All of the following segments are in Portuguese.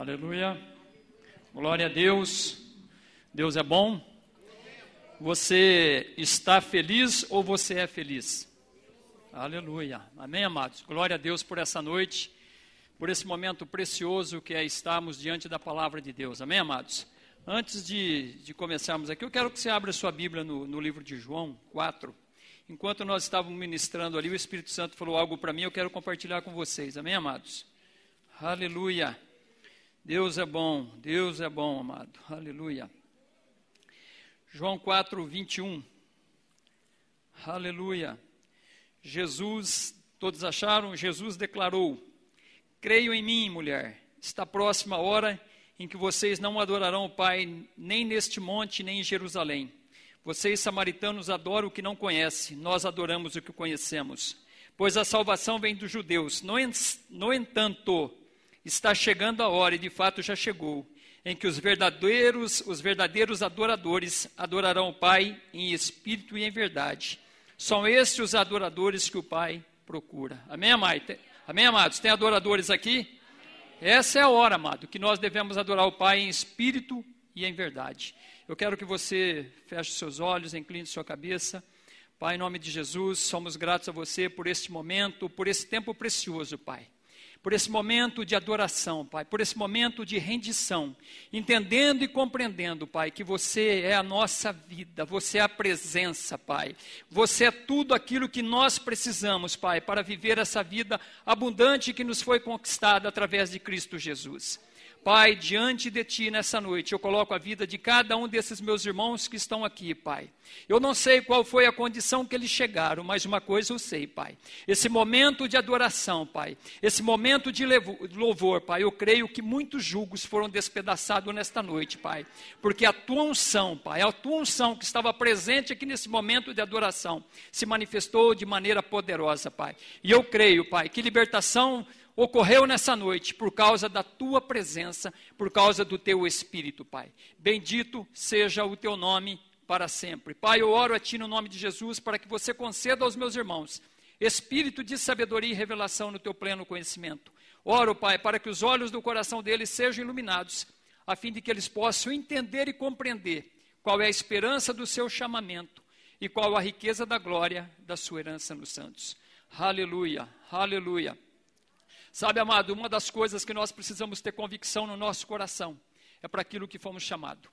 Aleluia. Glória a Deus. Deus é bom. Você está feliz ou você é feliz? Aleluia. Amém, amados. Glória a Deus por essa noite, por esse momento precioso que é estarmos diante da palavra de Deus. Amém, amados? Antes de, de começarmos aqui, eu quero que você abra sua Bíblia no, no livro de João 4. Enquanto nós estávamos ministrando ali, o Espírito Santo falou algo para mim, eu quero compartilhar com vocês. Amém, amados? Aleluia. Deus é bom, Deus é bom, amado. Aleluia. João 4, 21. Aleluia. Jesus, todos acharam? Jesus declarou: Creio em mim, mulher. Está próxima a hora em que vocês não adorarão o Pai, nem neste monte, nem em Jerusalém. Vocês, samaritanos, adoram o que não conhecem, nós adoramos o que conhecemos. Pois a salvação vem dos judeus. No, no entanto, está chegando a hora, e de fato já chegou, em que os verdadeiros, os verdadeiros adoradores adorarão o Pai em espírito e em verdade. São estes os adoradores que o Pai procura. Amém, amado? Amém, amados? Tem adoradores aqui? Essa é a hora, amado, que nós devemos adorar o Pai em espírito e em verdade. Eu quero que você feche seus olhos, incline sua cabeça. Pai, em nome de Jesus, somos gratos a você por este momento, por esse tempo precioso, Pai por esse momento de adoração, Pai, por esse momento de rendição, entendendo e compreendendo, Pai, que você é a nossa vida, você é a presença, Pai. Você é tudo aquilo que nós precisamos, Pai, para viver essa vida abundante que nos foi conquistada através de Cristo Jesus. Pai, diante de Ti nessa noite, eu coloco a vida de cada um desses meus irmãos que estão aqui, Pai. Eu não sei qual foi a condição que eles chegaram, mas uma coisa eu sei, Pai. Esse momento de adoração, Pai, esse momento de louvor, Pai, eu creio que muitos julgos foram despedaçados nesta noite, Pai. Porque a Tua unção, Pai, a Tua unção que estava presente aqui nesse momento de adoração, se manifestou de maneira poderosa, Pai. E eu creio, Pai, que libertação ocorreu nessa noite por causa da tua presença, por causa do teu espírito, Pai. Bendito seja o teu nome para sempre. Pai, eu oro a ti no nome de Jesus para que você conceda aos meus irmãos espírito de sabedoria e revelação no teu pleno conhecimento. Oro, Pai, para que os olhos do coração deles sejam iluminados, a fim de que eles possam entender e compreender qual é a esperança do seu chamamento e qual a riqueza da glória da sua herança nos santos. Aleluia, aleluia. Sabe, amado, uma das coisas que nós precisamos ter convicção no nosso coração é para aquilo que fomos chamados.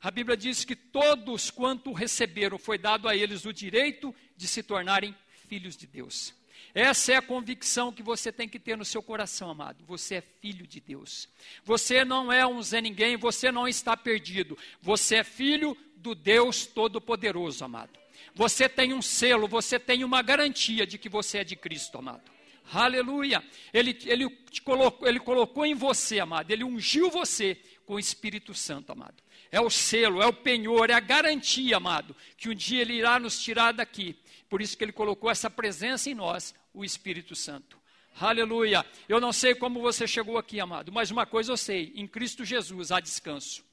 A Bíblia diz que todos quanto receberam foi dado a eles o direito de se tornarem filhos de Deus. Essa é a convicção que você tem que ter no seu coração, amado. Você é filho de Deus. Você não é um Zé Ninguém, você não está perdido. Você é filho do Deus Todo-Poderoso, amado. Você tem um selo, você tem uma garantia de que você é de Cristo, amado. Aleluia. Ele, ele, te colocou, ele colocou em você, amado. Ele ungiu você com o Espírito Santo, amado. É o selo, é o penhor, é a garantia, amado, que um dia ele irá nos tirar daqui. Por isso que ele colocou essa presença em nós, o Espírito Santo. Aleluia. Eu não sei como você chegou aqui, amado, mas uma coisa eu sei: em Cristo Jesus há descanso.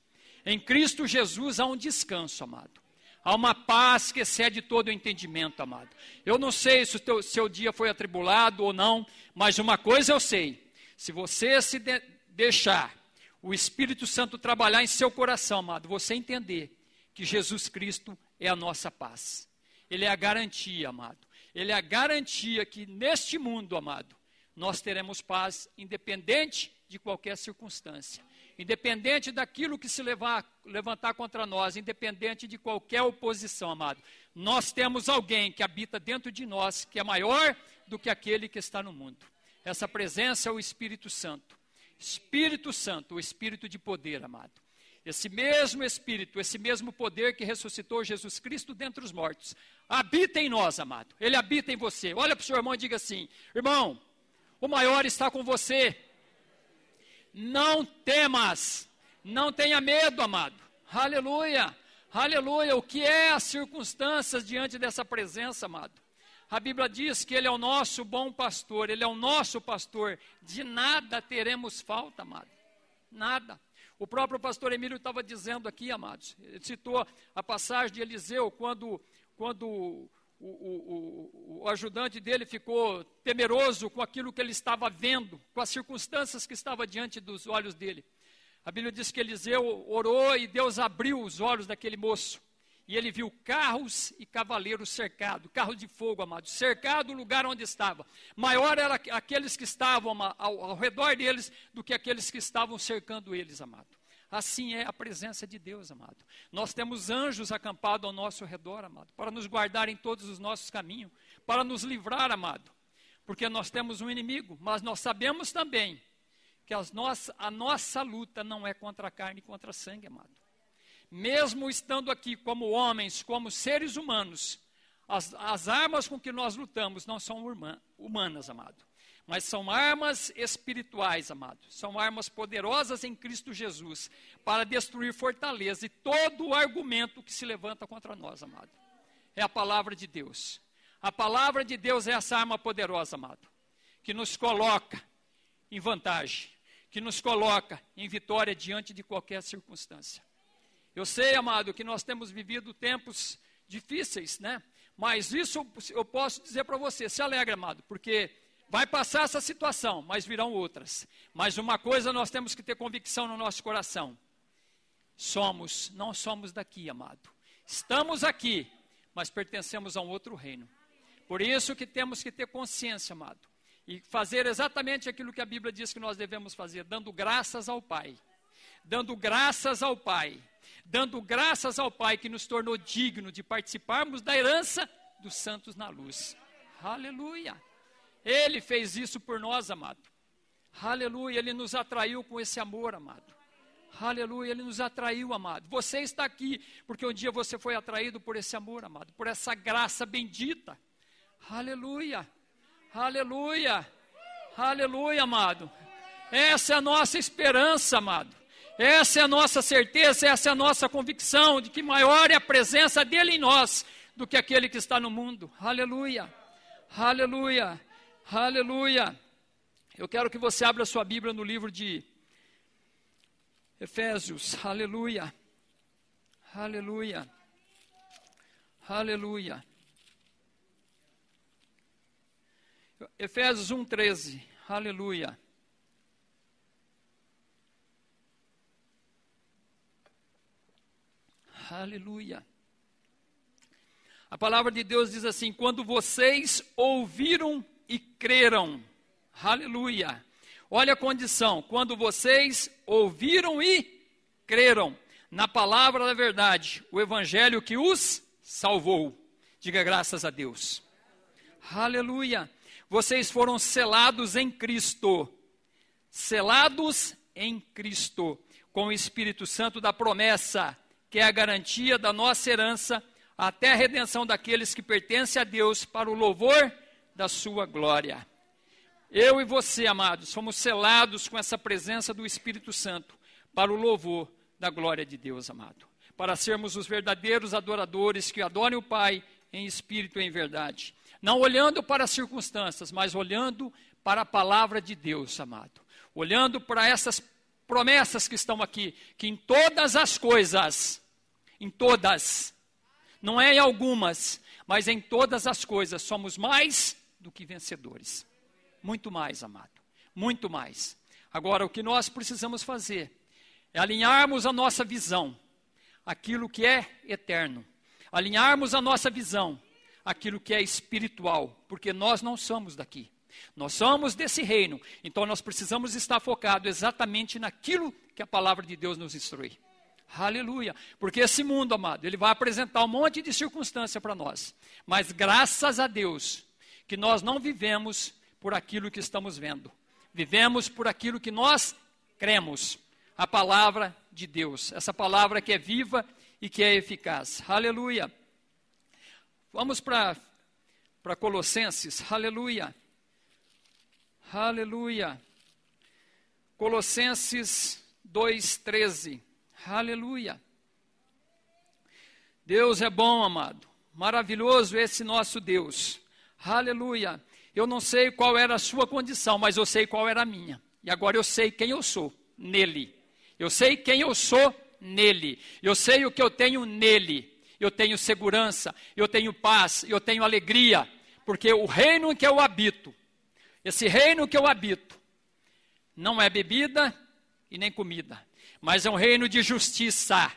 Em Cristo Jesus há um descanso, amado. Há uma paz que excede todo o entendimento, amado. Eu não sei se o teu, seu dia foi atribulado ou não, mas uma coisa eu sei: se você se de, deixar o Espírito Santo trabalhar em seu coração, amado, você entender que Jesus Cristo é a nossa paz. Ele é a garantia, amado. Ele é a garantia que neste mundo, amado, nós teremos paz independente de qualquer circunstância independente daquilo que se levar, levantar contra nós, independente de qualquer oposição, amado. Nós temos alguém que habita dentro de nós, que é maior do que aquele que está no mundo. Essa presença é o Espírito Santo. Espírito Santo, o Espírito de poder, amado. Esse mesmo Espírito, esse mesmo poder que ressuscitou Jesus Cristo dentre os mortos, habita em nós, amado. Ele habita em você. Olha para o seu irmão e diga assim: irmão, o maior está com você. Não temas, não tenha medo, amado. Aleluia, aleluia. O que é as circunstâncias diante dessa presença, amado? A Bíblia diz que Ele é o nosso bom pastor, Ele é o nosso pastor. De nada teremos falta, amado. Nada. O próprio pastor Emílio estava dizendo aqui, amados, ele citou a passagem de Eliseu, quando, quando o, o, o, ajudante dele ficou temeroso com aquilo que ele estava vendo, com as circunstâncias que estavam diante dos olhos dele. A Bíblia diz que Eliseu orou e Deus abriu os olhos daquele moço. E ele viu carros e cavaleiros cercados, carros de fogo, amado, cercado o lugar onde estava. Maior era aqueles que estavam ao, ao redor deles do que aqueles que estavam cercando eles, amado. Assim é a presença de Deus, amado. Nós temos anjos acampados ao nosso redor, amado, para nos guardar em todos os nossos caminhos, para nos livrar, amado. Porque nós temos um inimigo, mas nós sabemos também que nossa, a nossa luta não é contra a carne e contra sangue, amado. Mesmo estando aqui como homens, como seres humanos, as, as armas com que nós lutamos não são humanas, amado mas são armas espirituais, amado. São armas poderosas em Cristo Jesus para destruir fortaleza e todo o argumento que se levanta contra nós, amado. É a palavra de Deus. A palavra de Deus é essa arma poderosa, amado, que nos coloca em vantagem, que nos coloca em vitória diante de qualquer circunstância. Eu sei, amado, que nós temos vivido tempos difíceis, né? Mas isso eu posso dizer para você, se alegre, amado, porque Vai passar essa situação, mas virão outras. Mas uma coisa nós temos que ter convicção no nosso coração: somos, não somos daqui, amado. Estamos aqui, mas pertencemos a um outro reino. Por isso que temos que ter consciência, amado, e fazer exatamente aquilo que a Bíblia diz que nós devemos fazer, dando graças ao Pai. Dando graças ao Pai. Dando graças ao Pai que nos tornou digno de participarmos da herança dos santos na luz. Aleluia. Ele fez isso por nós, amado. Aleluia, ele nos atraiu com esse amor, amado. Aleluia, ele nos atraiu, amado. Você está aqui porque um dia você foi atraído por esse amor, amado, por essa graça bendita. Aleluia, aleluia, aleluia, amado. Essa é a nossa esperança, amado. Essa é a nossa certeza, essa é a nossa convicção de que maior é a presença dele em nós do que aquele que está no mundo. Aleluia, aleluia. Aleluia! Eu quero que você abra sua Bíblia no livro de Efésios. Aleluia! Aleluia! Aleluia! Efésios 1,13. Aleluia! Aleluia! A palavra de Deus diz assim: quando vocês ouviram e creram. Aleluia. Olha a condição: quando vocês ouviram e creram na palavra da verdade, o evangelho que os salvou. Diga graças a Deus. Aleluia. Vocês foram selados em Cristo. Selados em Cristo com o Espírito Santo da promessa, que é a garantia da nossa herança até a redenção daqueles que pertencem a Deus para o louvor da sua glória. Eu e você, amados, somos selados com essa presença do Espírito Santo para o louvor da glória de Deus, amado. Para sermos os verdadeiros adoradores que adorem o Pai em espírito e em verdade. Não olhando para as circunstâncias, mas olhando para a palavra de Deus, amado. Olhando para essas promessas que estão aqui, que em todas as coisas, em todas, não é em algumas, mas em todas as coisas somos mais do que vencedores. Muito mais, amado. Muito mais. Agora, o que nós precisamos fazer é alinharmos a nossa visão, aquilo que é eterno. Alinharmos a nossa visão, aquilo que é espiritual, porque nós não somos daqui. Nós somos desse reino, então nós precisamos estar focados exatamente naquilo que a palavra de Deus nos instrui. Aleluia. Porque esse mundo, amado, ele vai apresentar um monte de circunstância para nós. Mas graças a Deus, que nós não vivemos por aquilo que estamos vendo, vivemos por aquilo que nós cremos, a palavra de Deus, essa palavra que é viva e que é eficaz. Aleluia. Vamos para Colossenses, aleluia. Aleluia. Colossenses 2,13. Aleluia. Deus é bom, amado. Maravilhoso esse nosso Deus. Aleluia. Eu não sei qual era a sua condição, mas eu sei qual era a minha. E agora eu sei quem eu sou nele. Eu sei quem eu sou nele. Eu sei o que eu tenho nele. eu tenho segurança, eu tenho paz, eu tenho alegria, porque o reino em que eu habito, esse reino que eu habito, não é bebida e nem comida, mas é um reino de justiça,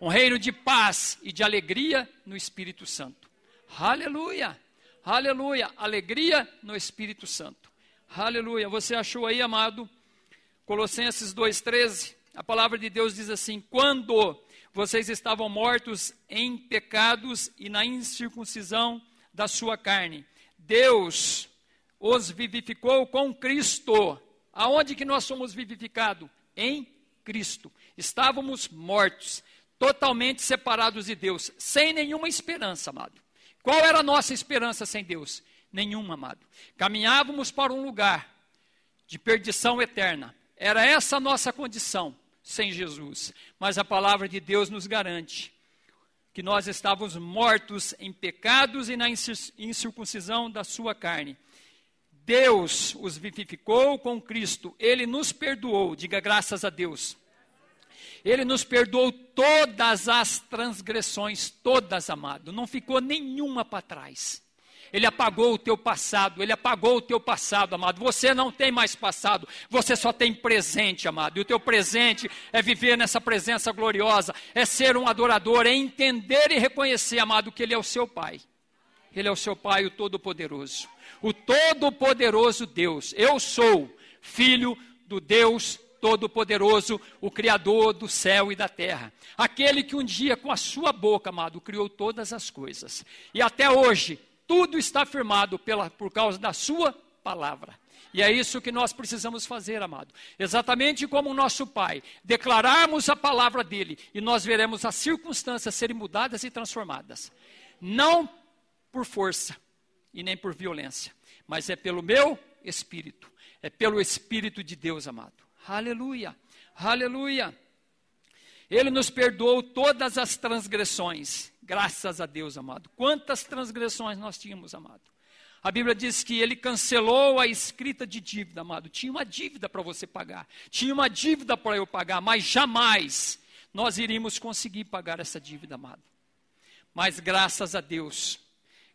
um reino de paz e de alegria no Espírito Santo. Aleluia! Aleluia! Alegria no Espírito Santo. Aleluia! Você achou aí, amado? Colossenses 2,13. A palavra de Deus diz assim: Quando vocês estavam mortos em pecados e na incircuncisão da sua carne, Deus os vivificou com Cristo. Aonde que nós somos vivificados? Em Cristo. Estávamos mortos, totalmente separados de Deus, sem nenhuma esperança, amado. Qual era a nossa esperança sem Deus? Nenhuma, amado. Caminhávamos para um lugar de perdição eterna. Era essa a nossa condição sem Jesus. Mas a palavra de Deus nos garante que nós estávamos mortos em pecados e na incircuncisão da sua carne. Deus os vivificou com Cristo, ele nos perdoou, diga graças a Deus. Ele nos perdoou todas as transgressões, todas, amado, não ficou nenhuma para trás. Ele apagou o teu passado, ele apagou o teu passado, amado. Você não tem mais passado, você só tem presente, amado. E o teu presente é viver nessa presença gloriosa, é ser um adorador, é entender e reconhecer, amado, que ele é o seu Pai. Ele é o seu Pai, o Todo-Poderoso. O Todo-Poderoso Deus. Eu sou filho do Deus Todo-Poderoso, o Criador do céu e da terra. Aquele que um dia, com a sua boca, amado, criou todas as coisas. E até hoje, tudo está firmado pela, por causa da sua palavra. E é isso que nós precisamos fazer, amado. Exatamente como o nosso Pai, declararmos a palavra dele e nós veremos as circunstâncias serem mudadas e transformadas. Não por força e nem por violência, mas é pelo meu espírito, é pelo espírito de Deus, amado. Aleluia. Aleluia. Ele nos perdoou todas as transgressões Graças a Deus, amado. Quantas transgressões nós tínhamos, amado. A Bíblia diz que ele cancelou a escrita de dívida, amado. Tinha uma dívida para você pagar. Tinha uma dívida para eu pagar, mas jamais nós iríamos conseguir pagar essa dívida, amado. Mas graças a Deus,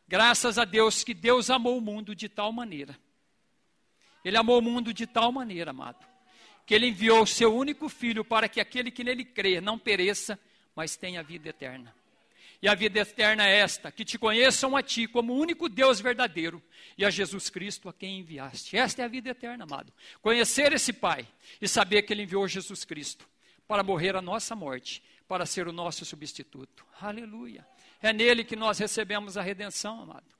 graças a Deus que Deus amou o mundo de tal maneira. Ele amou o mundo de tal maneira, amado, que ele enviou o seu único filho para que aquele que nele crê não pereça, mas tenha vida eterna. E a vida eterna é esta: que te conheçam a ti como o único Deus verdadeiro e a Jesus Cristo a quem enviaste. Esta é a vida eterna, amado. Conhecer esse Pai e saber que Ele enviou Jesus Cristo para morrer a nossa morte, para ser o nosso substituto. Aleluia. É nele que nós recebemos a redenção, amado.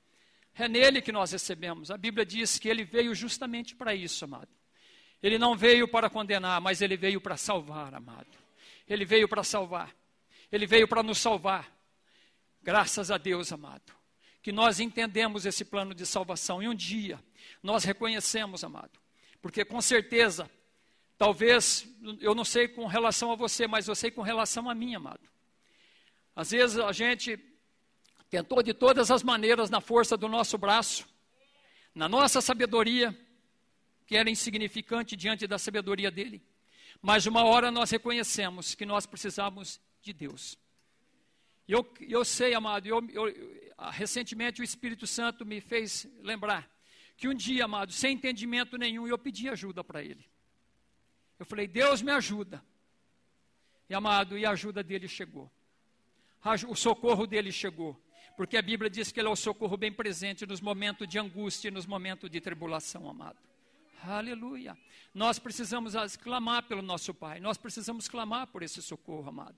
É nele que nós recebemos. A Bíblia diz que ele veio justamente para isso, amado. Ele não veio para condenar, mas ele veio para salvar, amado. Ele veio para salvar. Ele veio para nos salvar. Graças a Deus, amado, que nós entendemos esse plano de salvação e um dia nós reconhecemos, amado, porque com certeza, talvez, eu não sei com relação a você, mas eu sei com relação a mim, amado. Às vezes a gente tentou de todas as maneiras, na força do nosso braço, na nossa sabedoria, que era insignificante diante da sabedoria dele, mas uma hora nós reconhecemos que nós precisamos de Deus. Eu, eu sei, amado, eu, eu, ah, recentemente o Espírito Santo me fez lembrar que um dia, amado, sem entendimento nenhum, eu pedi ajuda para ele. Eu falei, Deus me ajuda. E amado, e a ajuda dele chegou. O socorro dele chegou. Porque a Bíblia diz que ele é o socorro bem presente nos momentos de angústia e nos momentos de tribulação, amado. Aleluia. Nós precisamos clamar pelo nosso Pai. Nós precisamos clamar por esse socorro, amado.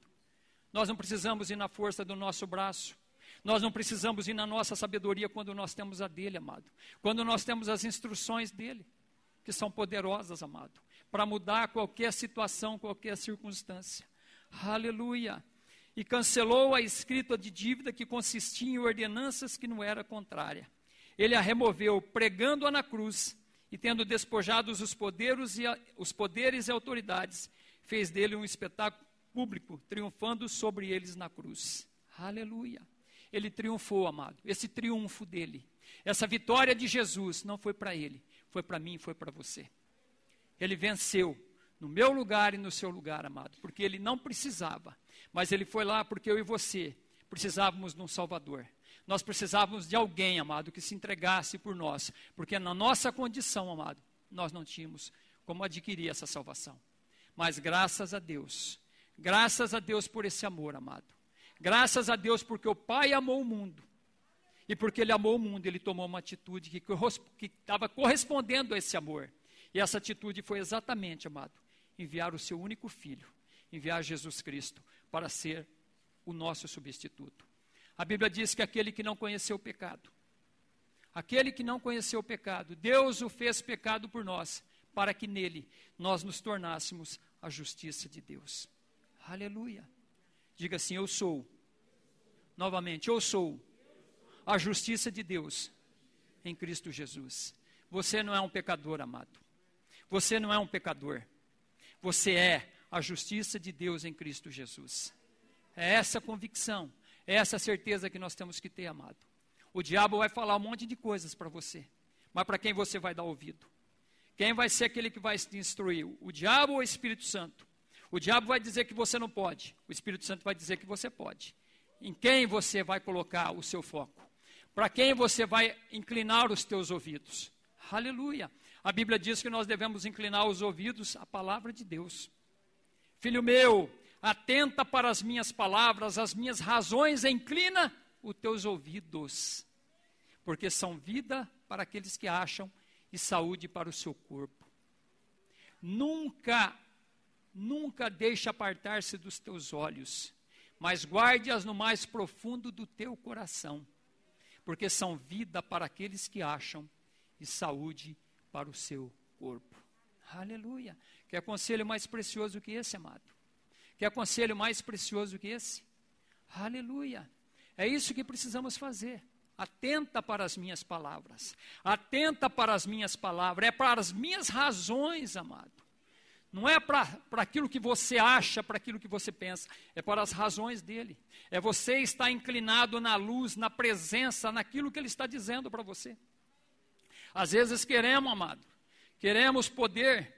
Nós não precisamos ir na força do nosso braço. Nós não precisamos ir na nossa sabedoria quando nós temos a dele, amado. Quando nós temos as instruções dele, que são poderosas, amado, para mudar qualquer situação, qualquer circunstância. Aleluia. E cancelou a escrita de dívida que consistia em ordenanças que não era contrária. Ele a removeu, pregando-a na cruz, e tendo despojados os poderes e, a, os poderes e autoridades, fez dele um espetáculo público, triunfando sobre eles na cruz. Aleluia. Ele triunfou, amado. Esse triunfo dele, essa vitória de Jesus não foi para ele, foi para mim, foi para você. Ele venceu no meu lugar e no seu lugar, amado, porque ele não precisava, mas ele foi lá porque eu e você precisávamos de um Salvador. Nós precisávamos de alguém, amado, que se entregasse por nós, porque na nossa condição, amado, nós não tínhamos como adquirir essa salvação. Mas graças a Deus, graças a Deus por esse amor, amado. Graças a Deus porque o Pai amou o mundo. E porque Ele amou o mundo, Ele tomou uma atitude que estava correspondendo a esse amor. E essa atitude foi exatamente, amado, enviar o seu único filho, enviar Jesus Cristo para ser o nosso substituto. A Bíblia diz que aquele que não conheceu o pecado, aquele que não conheceu o pecado, Deus o fez pecado por nós, para que nele nós nos tornássemos a justiça de Deus. Aleluia. Diga assim: Eu sou. Novamente, eu sou a justiça de Deus em Cristo Jesus. Você não é um pecador, amado. Você não é um pecador. Você é a justiça de Deus em Cristo Jesus. É essa convicção, é essa certeza que nós temos que ter, amado. O diabo vai falar um monte de coisas para você, mas para quem você vai dar ouvido? Quem vai ser aquele que vai te instruir? O diabo ou o Espírito Santo? O diabo vai dizer que você não pode, o Espírito Santo vai dizer que você pode. Em quem você vai colocar o seu foco? Para quem você vai inclinar os teus ouvidos? Aleluia. A Bíblia diz que nós devemos inclinar os ouvidos à palavra de Deus. Filho meu, atenta para as minhas palavras, as minhas razões, inclina os teus ouvidos, porque são vida para aqueles que acham e saúde para o seu corpo. Nunca, nunca deixe apartar-se dos teus olhos, mas guarde-as no mais profundo do teu coração, porque são vida para aqueles que acham e saúde para o seu corpo. Aleluia. Que conselho mais precioso que esse, amado? Quer conselho mais precioso que esse? Aleluia. É isso que precisamos fazer. Atenta para as minhas palavras. Atenta para as minhas palavras. É para as minhas razões, amado. Não é para aquilo que você acha, para aquilo que você pensa. É para as razões dele. É você estar inclinado na luz, na presença, naquilo que ele está dizendo para você. Às vezes queremos, amado. Queremos poder.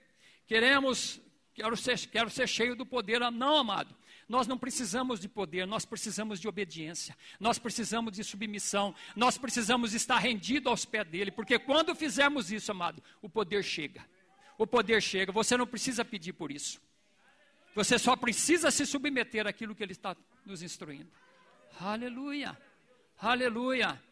Queremos quero ser, quero ser cheio do poder. Não, amado. Nós não precisamos de poder, nós precisamos de obediência, nós precisamos de submissão, nós precisamos estar rendidos aos pés dele, porque quando fizermos isso, amado, o poder chega. O poder chega, você não precisa pedir por isso. Você só precisa se submeter àquilo que ele está nos instruindo. Aleluia, aleluia,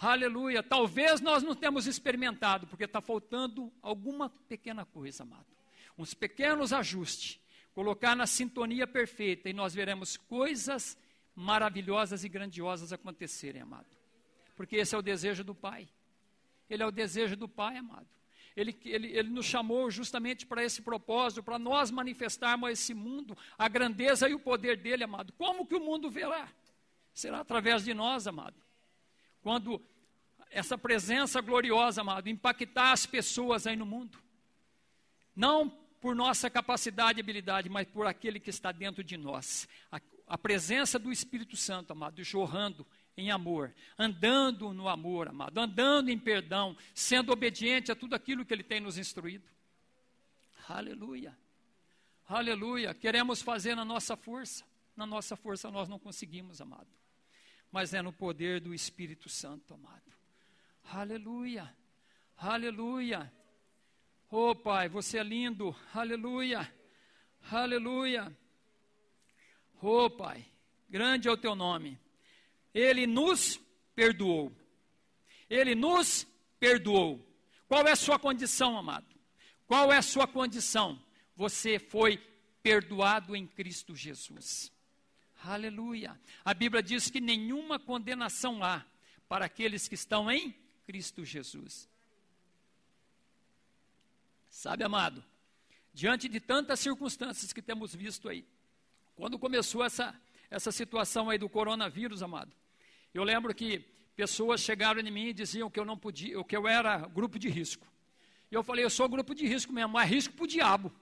aleluia. Talvez nós não temos experimentado, porque está faltando alguma pequena coisa, amado uns pequenos ajustes, colocar na sintonia perfeita e nós veremos coisas maravilhosas e grandiosas acontecerem, amado. Porque esse é o desejo do Pai. Ele é o desejo do Pai, amado. Ele, ele, ele nos chamou justamente para esse propósito, para nós manifestarmos a esse mundo a grandeza e o poder dele, amado. Como que o mundo verá? Será através de nós, amado. Quando essa presença gloriosa, amado, impactar as pessoas aí no mundo. Não por nossa capacidade e habilidade, mas por aquele que está dentro de nós. A, a presença do Espírito Santo, amado, jorrando em amor, andando no amor, amado, andando em perdão, sendo obediente a tudo aquilo que Ele tem nos instruído. Aleluia. Aleluia. Queremos fazer na nossa força. Na nossa força nós não conseguimos, amado. Mas é no poder do Espírito Santo, amado. Aleluia. Aleluia. Oh, Pai, você é lindo. Aleluia. Aleluia. Oh, Pai, grande é o teu nome. Ele nos perdoou. Ele nos perdoou. Qual é a sua condição, amado? Qual é a sua condição? Você foi perdoado em Cristo Jesus. Aleluia. A Bíblia diz que nenhuma condenação há para aqueles que estão em Cristo Jesus. Sabe, amado, diante de tantas circunstâncias que temos visto aí, quando começou essa, essa situação aí do coronavírus, amado, eu lembro que pessoas chegaram em mim e diziam que eu não podia, que eu era grupo de risco. E eu falei, eu sou grupo de risco mesmo, mas risco para o diabo.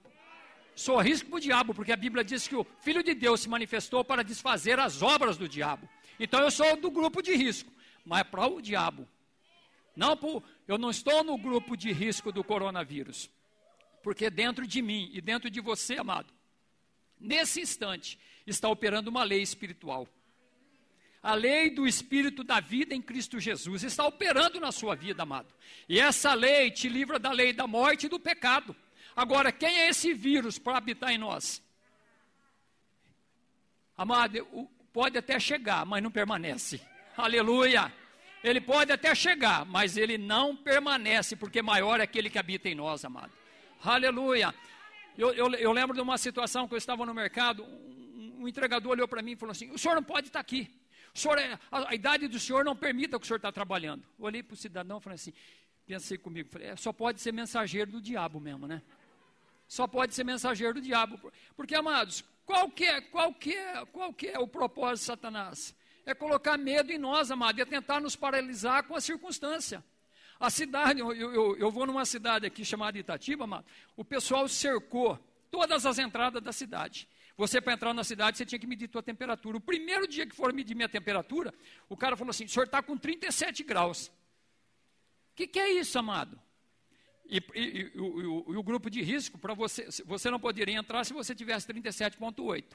Sou risco para o diabo, porque a Bíblia diz que o Filho de Deus se manifestou para desfazer as obras do diabo. Então eu sou do grupo de risco, mas para o diabo. Não, eu não estou no grupo de risco do coronavírus. Porque dentro de mim e dentro de você, amado, nesse instante, está operando uma lei espiritual. A lei do Espírito da vida em Cristo Jesus está operando na sua vida, amado. E essa lei te livra da lei da morte e do pecado. Agora, quem é esse vírus para habitar em nós? Amado, pode até chegar, mas não permanece. Aleluia! Ele pode até chegar, mas ele não permanece, porque maior é aquele que habita em nós, amado. Aleluia! Eu, eu, eu lembro de uma situação que eu estava no mercado, um, um entregador olhou para mim e falou assim: O senhor não pode estar aqui. O senhor é, a, a, idade do senhor não permita que o senhor está trabalhando. Olhei para o cidadão e falei assim: Pensei comigo, falei, é, só pode ser mensageiro do diabo mesmo, né? Só pode ser mensageiro do diabo. Porque, amados, qual que é, qual que é, qual que é o propósito de Satanás? É colocar medo em nós, amado, e é tentar nos paralisar com a circunstância. A cidade, eu, eu, eu vou numa cidade aqui chamada Itatiba, amado, o pessoal cercou todas as entradas da cidade. Você, para entrar na cidade, você tinha que medir sua temperatura. O primeiro dia que foram medir minha temperatura, o cara falou assim: o senhor está com 37 graus. O que, que, é isso, amado? E, e, e, e o, o, grupo de risco, para você, você não poderia entrar se você tivesse 37,8.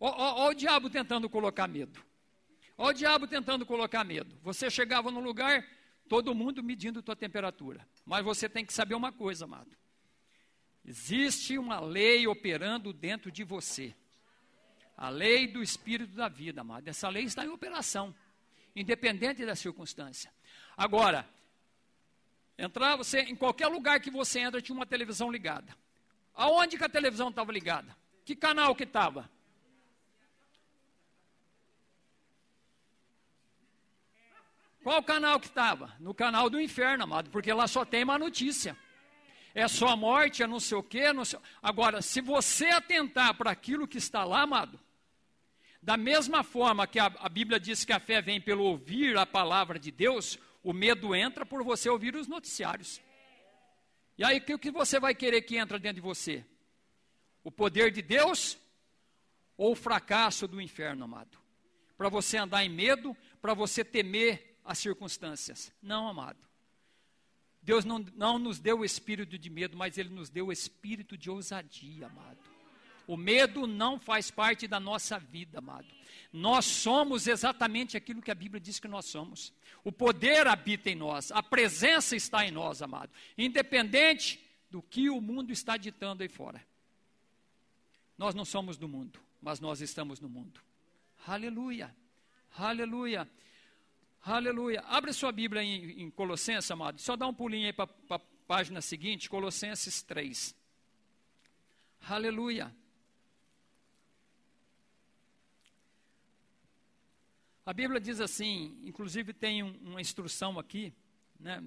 Olha o diabo tentando colocar medo. Olha o diabo tentando colocar medo. Você chegava num lugar, todo mundo medindo tua temperatura. Mas você tem que saber uma coisa, amado. Existe uma lei operando dentro de você. A lei do espírito da vida, amado. Essa lei está em operação, independente da circunstância. Agora, entrar você em qualquer lugar que você entra tinha uma televisão ligada. Aonde que a televisão estava ligada? Que canal que estava? Qual canal que estava? No canal do inferno, amado, porque lá só tem uma notícia. É só morte, é não sei o quê. Não sei... Agora, se você atentar para aquilo que está lá, amado, da mesma forma que a, a Bíblia diz que a fé vem pelo ouvir a palavra de Deus, o medo entra por você ouvir os noticiários. E aí, o que você vai querer que entra dentro de você? O poder de Deus ou o fracasso do inferno, amado? Para você andar em medo, para você temer as circunstâncias. Não, amado. Deus não, não nos deu o espírito de medo, mas Ele nos deu o espírito de ousadia, amado. O medo não faz parte da nossa vida, amado. Nós somos exatamente aquilo que a Bíblia diz que nós somos. O poder habita em nós, a presença está em nós, amado. Independente do que o mundo está ditando aí fora. Nós não somos do mundo, mas nós estamos no mundo. Aleluia, aleluia. Aleluia. Abre sua Bíblia em, em Colossenses, amado. Só dá um pulinho aí para a página seguinte, Colossenses 3. Aleluia. A Bíblia diz assim, inclusive tem um, uma instrução aqui, né,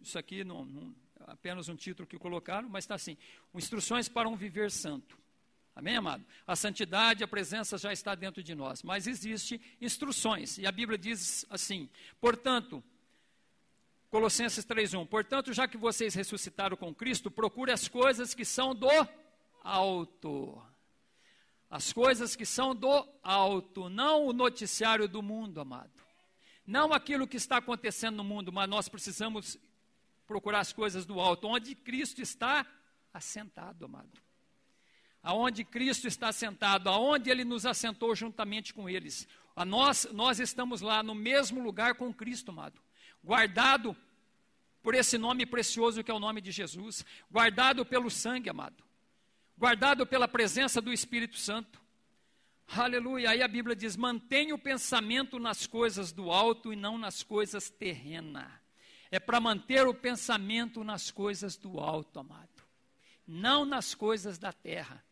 isso aqui não, não, apenas um título que colocaram, mas está assim: instruções para um viver santo. Amém, amado? A santidade, a presença já está dentro de nós, mas existe instruções, e a Bíblia diz assim: portanto, Colossenses 3:1, portanto, já que vocês ressuscitaram com Cristo, procure as coisas que são do alto. As coisas que são do alto, não o noticiário do mundo, amado. Não aquilo que está acontecendo no mundo, mas nós precisamos procurar as coisas do alto, onde Cristo está assentado, amado aonde Cristo está sentado, aonde Ele nos assentou juntamente com eles. A nós, nós estamos lá no mesmo lugar com Cristo, amado. Guardado por esse nome precioso que é o nome de Jesus. Guardado pelo sangue, amado. Guardado pela presença do Espírito Santo. Aleluia. Aí a Bíblia diz: mantenha o pensamento nas coisas do alto e não nas coisas terrenas. É para manter o pensamento nas coisas do alto, amado. Não nas coisas da terra.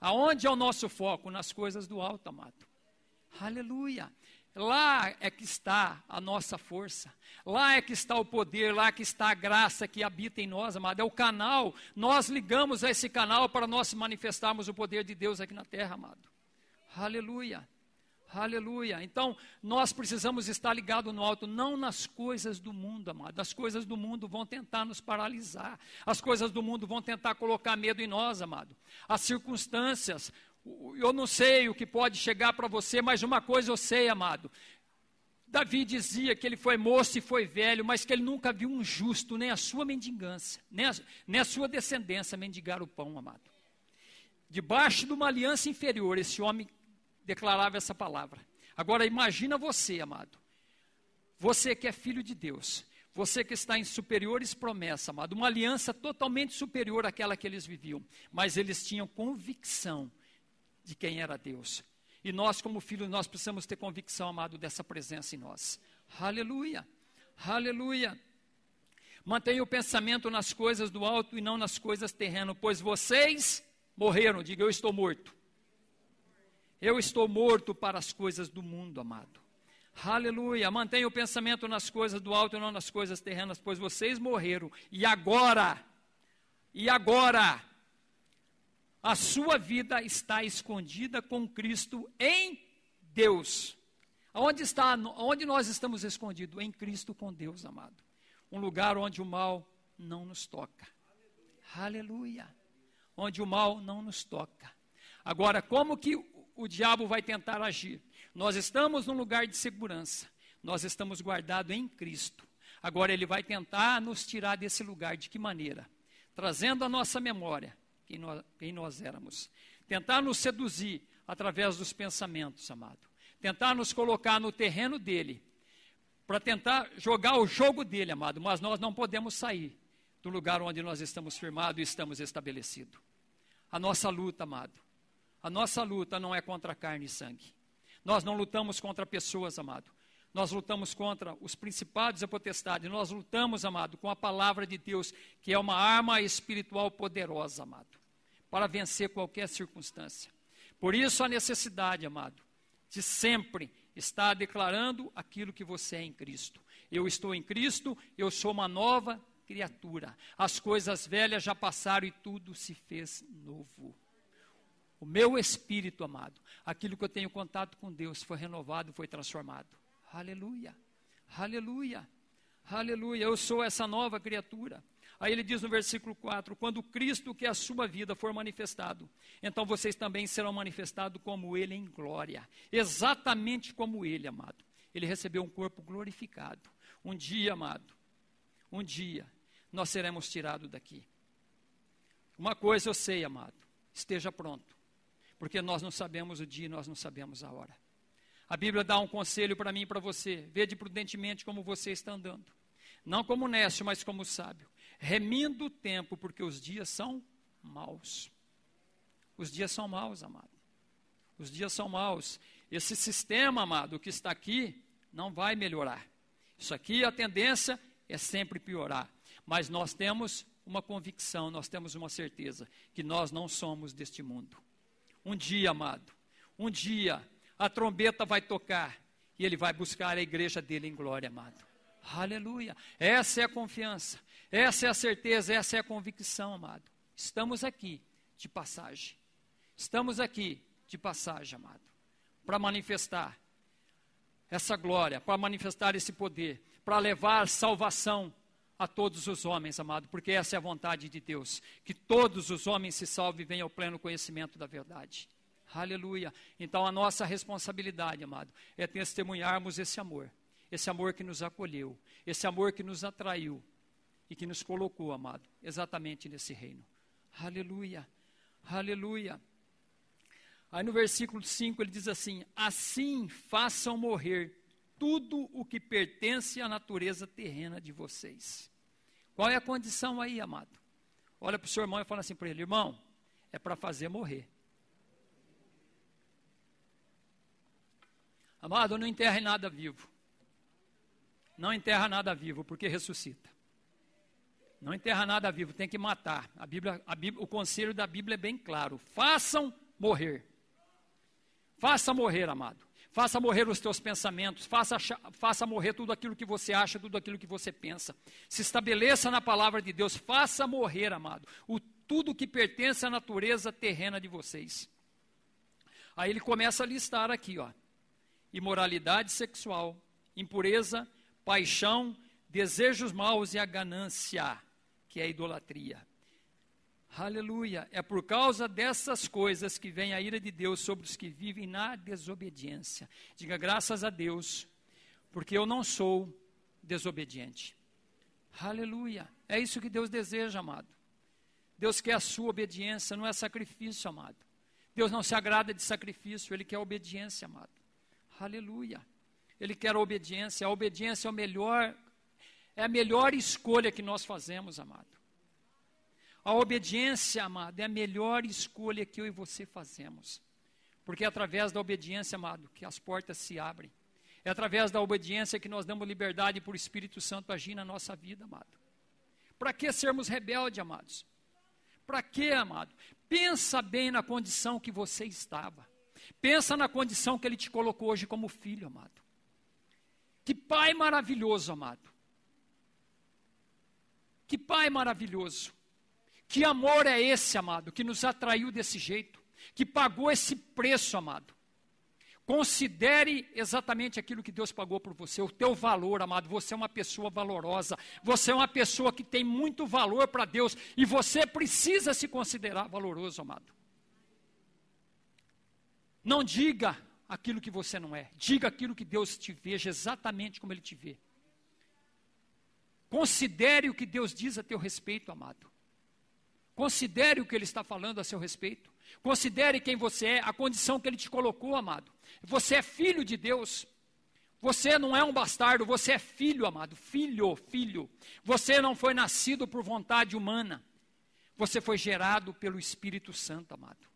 Aonde é o nosso foco? Nas coisas do alto, amado. Aleluia. Lá é que está a nossa força. Lá é que está o poder, lá é que está a graça que habita em nós, amado. É o canal. Nós ligamos a esse canal para nós manifestarmos o poder de Deus aqui na terra, amado. Aleluia. Aleluia. Então, nós precisamos estar ligados no alto, não nas coisas do mundo, amado. As coisas do mundo vão tentar nos paralisar. As coisas do mundo vão tentar colocar medo em nós, amado. As circunstâncias, eu não sei o que pode chegar para você, mas uma coisa eu sei, amado. Davi dizia que ele foi moço e foi velho, mas que ele nunca viu um justo, nem a sua mendigância, nem a, nem a sua descendência mendigar o pão, amado. Debaixo de uma aliança inferior, esse homem declarava essa palavra. Agora imagina você, amado. Você que é filho de Deus, você que está em superiores promessas, amado, uma aliança totalmente superior àquela que eles viviam, mas eles tinham convicção de quem era Deus. E nós, como filhos, nós precisamos ter convicção, amado, dessa presença em nós. Aleluia, aleluia. Mantenha o pensamento nas coisas do alto e não nas coisas terrenas, pois vocês morreram. Diga, eu estou morto. Eu estou morto para as coisas do mundo, amado. Aleluia. Mantenha o pensamento nas coisas do alto e não nas coisas terrenas, pois vocês morreram. E agora, e agora, a sua vida está escondida com Cristo em Deus. Onde está, onde nós estamos escondidos? Em Cristo com Deus, amado. Um lugar onde o mal não nos toca. Aleluia. Onde o mal não nos toca. Agora, como que o diabo vai tentar agir? Nós estamos num lugar de segurança. Nós estamos guardados em Cristo. Agora ele vai tentar nos tirar desse lugar. De que maneira? Trazendo à nossa memória quem nós, quem nós éramos. Tentar nos seduzir através dos pensamentos, amado. Tentar nos colocar no terreno dele. Para tentar jogar o jogo dele, amado. Mas nós não podemos sair do lugar onde nós estamos firmados e estamos estabelecidos. A nossa luta, amado. A nossa luta não é contra carne e sangue. Nós não lutamos contra pessoas, amado. Nós lutamos contra os principados e a potestade. Nós lutamos, amado, com a palavra de Deus, que é uma arma espiritual poderosa, amado, para vencer qualquer circunstância. Por isso a necessidade, amado, de sempre estar declarando aquilo que você é em Cristo. Eu estou em Cristo, eu sou uma nova criatura. As coisas velhas já passaram e tudo se fez novo. O meu espírito, amado, aquilo que eu tenho contato com Deus foi renovado, foi transformado. Aleluia, aleluia, aleluia. Eu sou essa nova criatura. Aí ele diz no versículo 4: Quando Cristo, que é a sua vida, for manifestado, então vocês também serão manifestados como Ele em glória, exatamente como Ele, amado. Ele recebeu um corpo glorificado. Um dia, amado, um dia, nós seremos tirados daqui. Uma coisa eu sei, amado, esteja pronto porque nós não sabemos o dia, nós não sabemos a hora. A Bíblia dá um conselho para mim e para você: vede prudentemente como você está andando, não como nécio, mas como sábio, remindo o tempo, porque os dias são maus. Os dias são maus, amado. Os dias são maus. Esse sistema, amado, que está aqui, não vai melhorar. Isso aqui, a tendência é sempre piorar. Mas nós temos uma convicção, nós temos uma certeza que nós não somos deste mundo. Um dia, amado, um dia a trombeta vai tocar e ele vai buscar a igreja dele em glória, amado. Aleluia. Essa é a confiança, essa é a certeza, essa é a convicção, amado. Estamos aqui de passagem. Estamos aqui de passagem, amado, para manifestar essa glória, para manifestar esse poder, para levar salvação a todos os homens, amado, porque essa é a vontade de Deus, que todos os homens se salvem e venham ao pleno conhecimento da verdade. Aleluia. Então a nossa responsabilidade, amado, é testemunharmos esse amor, esse amor que nos acolheu, esse amor que nos atraiu e que nos colocou, amado, exatamente nesse reino. Aleluia. Aleluia. Aí no versículo 5 ele diz assim: Assim façam morrer tudo o que pertence à natureza terrena de vocês. Qual é a condição aí, amado? Olha para o seu irmão e fala assim para ele: Irmão, é para fazer morrer. Amado, não enterre nada vivo. Não enterra nada vivo, porque ressuscita. Não enterra nada vivo, tem que matar. A Bíblia, a Bíblia, o conselho da Bíblia é bem claro. Façam morrer. Faça morrer, amado. Faça morrer os teus pensamentos, faça, faça morrer tudo aquilo que você acha, tudo aquilo que você pensa. Se estabeleça na palavra de Deus, faça morrer, amado, o, tudo que pertence à natureza terrena de vocês. Aí ele começa a listar aqui, ó imoralidade sexual, impureza, paixão, desejos maus e a ganância, que é a idolatria. Aleluia. É por causa dessas coisas que vem a ira de Deus sobre os que vivem na desobediência. Diga graças a Deus, porque eu não sou desobediente. Aleluia. É isso que Deus deseja, amado. Deus quer a sua obediência, não é sacrifício, amado. Deus não se agrada de sacrifício, Ele quer obediência, amado. Aleluia. Ele quer a obediência. A obediência é melhor, é a melhor escolha que nós fazemos, amado. A obediência, amado, é a melhor escolha que eu e você fazemos. Porque é através da obediência, amado, que as portas se abrem. É através da obediência que nós damos liberdade para o Espírito Santo agir na nossa vida, amado. Para que sermos rebeldes, amados? Para que, amado? Pensa bem na condição que você estava. Pensa na condição que Ele te colocou hoje como filho, amado. Que pai maravilhoso, amado. Que pai maravilhoso. Que amor é esse, amado, que nos atraiu desse jeito, que pagou esse preço, amado. Considere exatamente aquilo que Deus pagou por você, o teu valor, amado. Você é uma pessoa valorosa, você é uma pessoa que tem muito valor para Deus e você precisa se considerar valoroso, amado. Não diga aquilo que você não é, diga aquilo que Deus te veja exatamente como Ele te vê. Considere o que Deus diz a teu respeito, amado. Considere o que Ele está falando a seu respeito. Considere quem você é, a condição que Ele te colocou, amado. Você é filho de Deus. Você não é um bastardo, você é filho, amado. Filho, filho. Você não foi nascido por vontade humana. Você foi gerado pelo Espírito Santo, amado.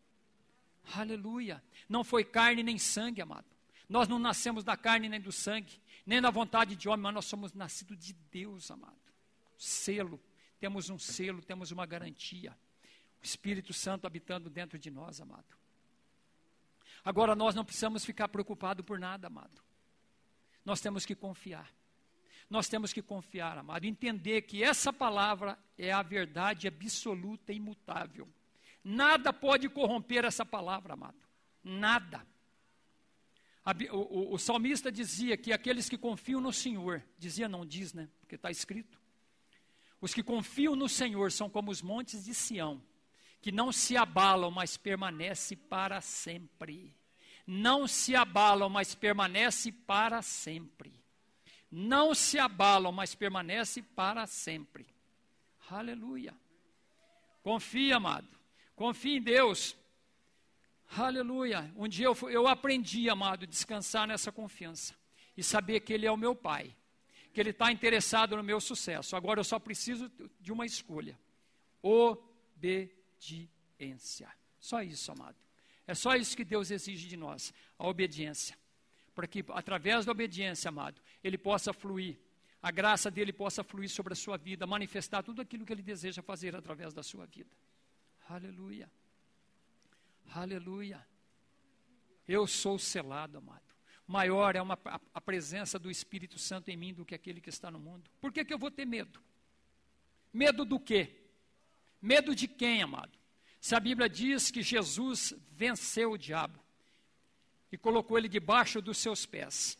Aleluia. Não foi carne nem sangue, amado. Nós não nascemos da carne nem do sangue, nem da vontade de homem, mas nós somos nascidos de Deus, amado. Selo. Temos um selo, temos uma garantia. O Espírito Santo habitando dentro de nós, amado. Agora nós não precisamos ficar preocupados por nada, amado. Nós temos que confiar. Nós temos que confiar, amado, entender que essa palavra é a verdade absoluta e imutável. Nada pode corromper essa palavra, amado. Nada. O, o, o, salmista dizia que aqueles que confiam no Senhor, dizia não diz, né? Porque está escrito. Os que confiam no Senhor são como os montes de Sião, que não se abalam, mas permanece para sempre. Não se abalam, mas permanece para sempre. Não se abalam, mas permanece para sempre. Aleluia. Confia, amado. Confia em Deus. Aleluia. Um dia eu, eu aprendi, amado, descansar nessa confiança e saber que Ele é o meu Pai, que Ele está interessado no meu sucesso. Agora eu só preciso de uma escolha: obediência. Só isso, amado. É só isso que Deus exige de nós, a obediência. Para que, através da obediência, amado, Ele possa fluir, a graça dele possa fluir sobre a sua vida, manifestar tudo aquilo que Ele deseja fazer através da sua vida. Aleluia. Aleluia. Eu sou selado, amado. Maior é uma, a, a, presença do Espírito Santo em mim do que aquele que está no mundo. Por que, que eu vou ter medo? Medo do quê? Medo de quem, amado? Se a Bíblia diz que Jesus venceu o diabo e colocou ele debaixo dos seus pés,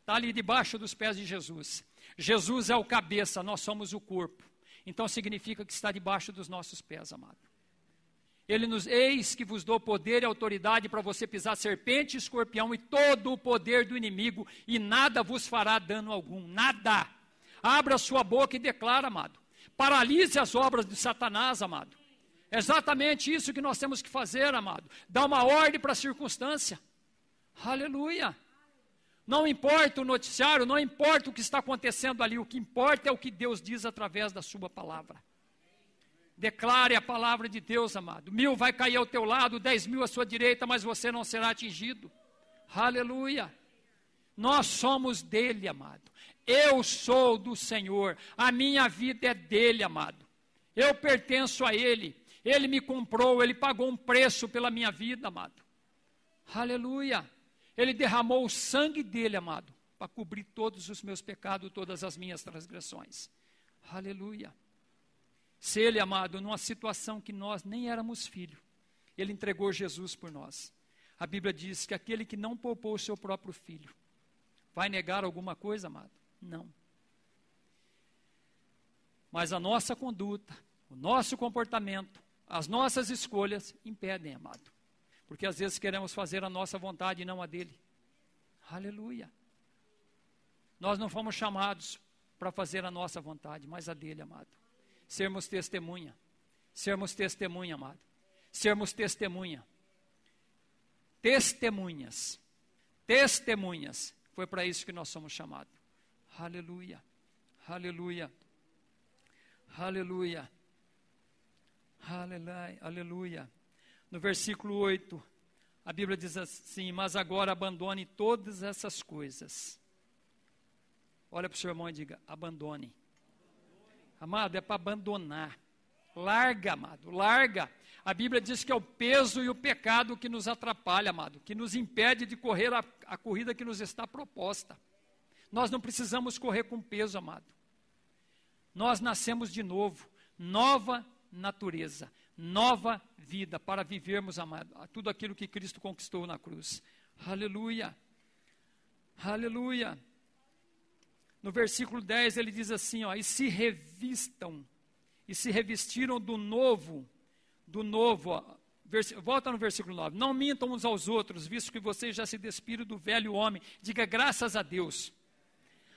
está ali debaixo dos pés de Jesus. Jesus é o cabeça, nós somos o corpo. Então significa que está debaixo dos nossos pés, amado. Ele nos eis que vos dou poder e autoridade para você pisar serpente, escorpião e todo o poder do inimigo, e nada vos fará dano algum. Nada. Abra sua boca e declara, amado. Paralise as obras de Satanás, amado. É exatamente isso que nós temos que fazer, amado. Dar uma ordem para a circunstância. Aleluia. Não importa o noticiário, não importa o que está acontecendo ali, o que importa é o que Deus diz através da Sua palavra. Declare a palavra de Deus, amado. Mil vai cair ao teu lado, dez mil à sua direita, mas você não será atingido. Aleluia. Nós somos dele, amado. Eu sou do Senhor. A minha vida é dele, amado. Eu pertenço a ele. Ele me comprou, ele pagou um preço pela minha vida, amado. Aleluia. Ele derramou o sangue dele, amado, para cobrir todos os meus pecados, todas as minhas transgressões. Aleluia. Se ele, amado, numa situação que nós nem éramos filho, ele entregou Jesus por nós. A Bíblia diz que aquele que não poupou o seu próprio filho, vai negar alguma coisa, amado? Não. Mas a nossa conduta, o nosso comportamento, as nossas escolhas impedem, amado. Porque às vezes queremos fazer a nossa vontade e não a dele. Aleluia. Nós não fomos chamados para fazer a nossa vontade, mas a dele, amado. Sermos testemunha. Sermos testemunha, amado. Sermos testemunha. Testemunhas. testemunhas. Foi para isso que nós somos chamados. Aleluia, aleluia, aleluia, aleluia, aleluia. No versículo 8, a Bíblia diz assim: Mas agora abandone todas essas coisas. Olha para o seu irmão e diga: abandone. Amado, é para abandonar. Larga, amado, larga. A Bíblia diz que é o peso e o pecado que nos atrapalha, amado, que nos impede de correr a, a corrida que nos está proposta. Nós não precisamos correr com peso, amado. Nós nascemos de novo, nova natureza, nova vida para vivermos, amado, tudo aquilo que Cristo conquistou na cruz. Aleluia. Aleluia. No versículo 10 ele diz assim, ó, e se revistam e se revestiram do novo, do novo, ó, volta no versículo 9, não mintam uns aos outros, visto que vocês já se despiram do velho homem, diga graças a Deus.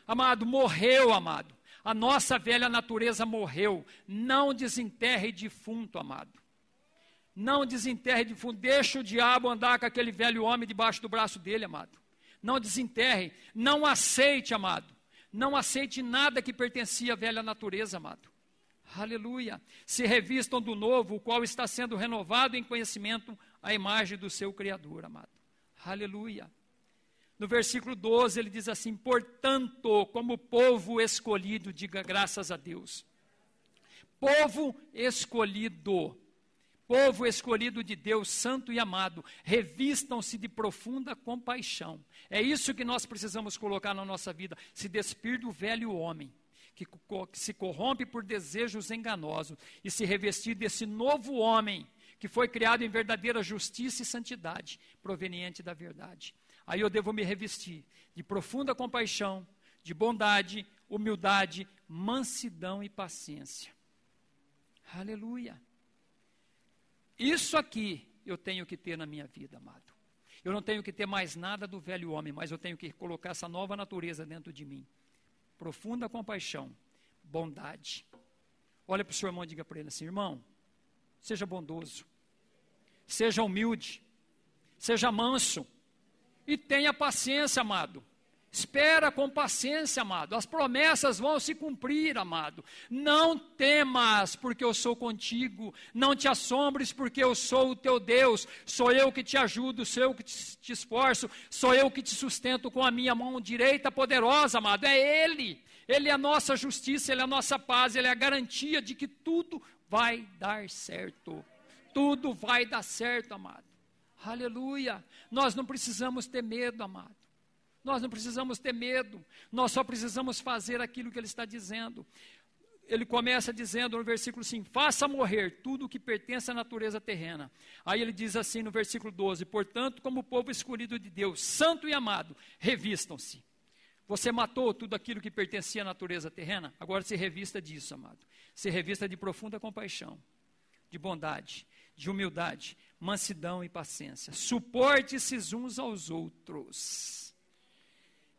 Amado, morreu, amado. A nossa velha natureza morreu. Não desenterre defunto, amado. Não desenterre defunto. Deixa o diabo andar com aquele velho homem debaixo do braço dele, amado. Não desenterre. Não aceite, amado. Não aceite nada que pertencia à velha natureza, amado. Aleluia. Se revistam do novo, o qual está sendo renovado em conhecimento à imagem do seu Criador, amado. Aleluia. No versículo 12 ele diz assim: Portanto, como povo escolhido, diga graças a Deus. Povo escolhido, povo escolhido de Deus, santo e amado, revistam-se de profunda compaixão. É isso que nós precisamos colocar na nossa vida: se despir do velho homem que, se corrompe por desejos enganosos e se revestir desse novo homem que foi criado em verdadeira justiça e santidade, proveniente da verdade. Aí eu devo me revestir de profunda compaixão, de bondade, humildade, mansidão e paciência. Aleluia. Isso aqui eu tenho que ter na minha vida, amado. Eu não tenho que ter mais nada do velho homem, mas eu tenho que colocar essa nova natureza dentro de mim profunda compaixão, bondade. Olha para o seu irmão e diga para ele assim: irmão, seja bondoso, seja humilde, seja manso e tenha paciência, amado. Espera com paciência, amado. As promessas vão se cumprir, amado. Não temas, porque eu sou contigo. Não te assombres, porque eu sou o teu Deus. Sou eu que te ajudo, sou eu que te, esforço, sou eu que te sustento com a minha mão direita poderosa, amado. É Ele. Ele é a nossa justiça, Ele é a nossa paz, Ele é a garantia de que tudo vai dar certo. Tudo vai dar certo, amado. Aleluia. Nós não precisamos ter medo, amado. Nós não precisamos ter medo, nós só precisamos fazer aquilo que ele está dizendo. Ele começa dizendo no versículo 5: faça morrer tudo o que pertence à natureza terrena. Aí ele diz assim no versículo 12: portanto, como povo escolhido de Deus, santo e amado, revistam-se. Você matou tudo aquilo que pertencia à natureza terrena, agora se revista disso, amado. Se revista de profunda compaixão, de bondade, de humildade, mansidão e paciência. Suporte-se uns aos outros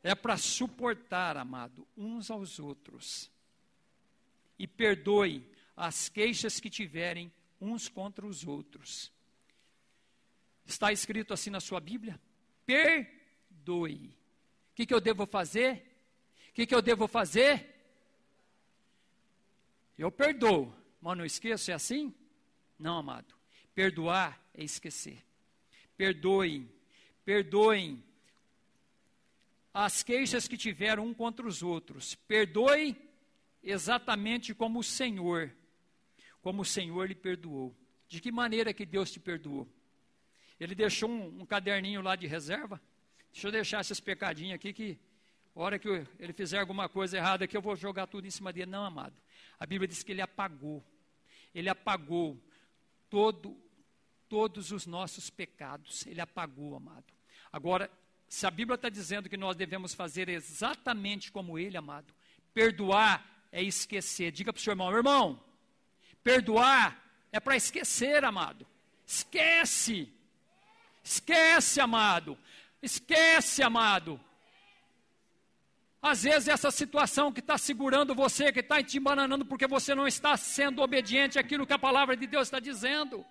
é para suportar, amado, uns aos outros. E perdoe as queixas que tiverem uns contra os outros. Está escrito assim na sua Bíblia? Perdoe. O que, que eu devo fazer? O que, que eu devo fazer? Eu perdoo, mas não esqueço, é assim? Não, amado. Perdoar é esquecer. Perdoem, perdoem as queixas que tiveram um contra os outros. Perdoe exatamente como o Senhor, como o Senhor lhe perdoou. De que maneira que Deus te perdoou? Ele deixou um, um caderninho lá de reserva? Deixa eu deixar esses pecadinhos aqui que a hora que ele fizer alguma coisa errada aqui, eu vou jogar tudo em cima dele. Não, amado. A Bíblia diz que ele apagou. Ele apagou todo, todos os nossos pecados. Ele apagou, amado. Agora, se a Bíblia está dizendo que nós devemos fazer exatamente como ele, amado, perdoar é esquecer. Diga para o seu irmão, irmão, perdoar é para esquecer, amado. Esquece. Esquece, amado. Esquece, amado. Às vezes essa situação que está segurando você, que está te embananando porque você não está sendo obediente àquilo que a palavra de Deus está dizendo.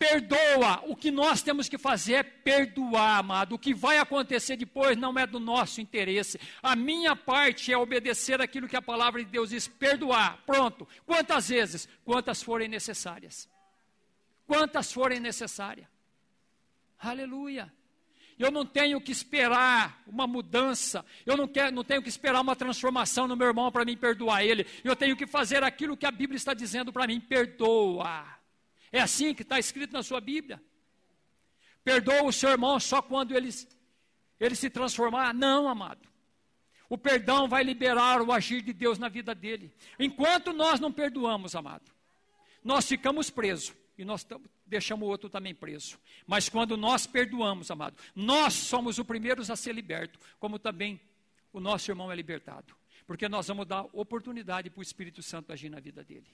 Perdoa. O que nós temos que fazer é perdoar, amado. O que vai acontecer depois não é do nosso interesse. A minha parte é obedecer aquilo que a palavra de Deus diz: perdoar. Pronto. Quantas vezes? Quantas forem necessárias. Quantas forem necessárias. Aleluia. Eu não tenho que esperar uma mudança, eu não, quero, não tenho que esperar uma transformação no meu irmão para mim perdoar ele. Eu tenho que fazer aquilo que a Bíblia está dizendo para mim: perdoa. É assim que está escrito na sua Bíblia. Perdoa o seu irmão só quando ele, ele se transformar? Não, amado. O perdão vai liberar o agir de Deus na vida dele. Enquanto nós não perdoamos, amado, nós ficamos presos e nós deixamos o outro também preso. Mas quando nós perdoamos, amado, nós somos os primeiros a ser libertos, como também o nosso irmão é libertado. Porque nós vamos dar oportunidade para o Espírito Santo agir na vida dele.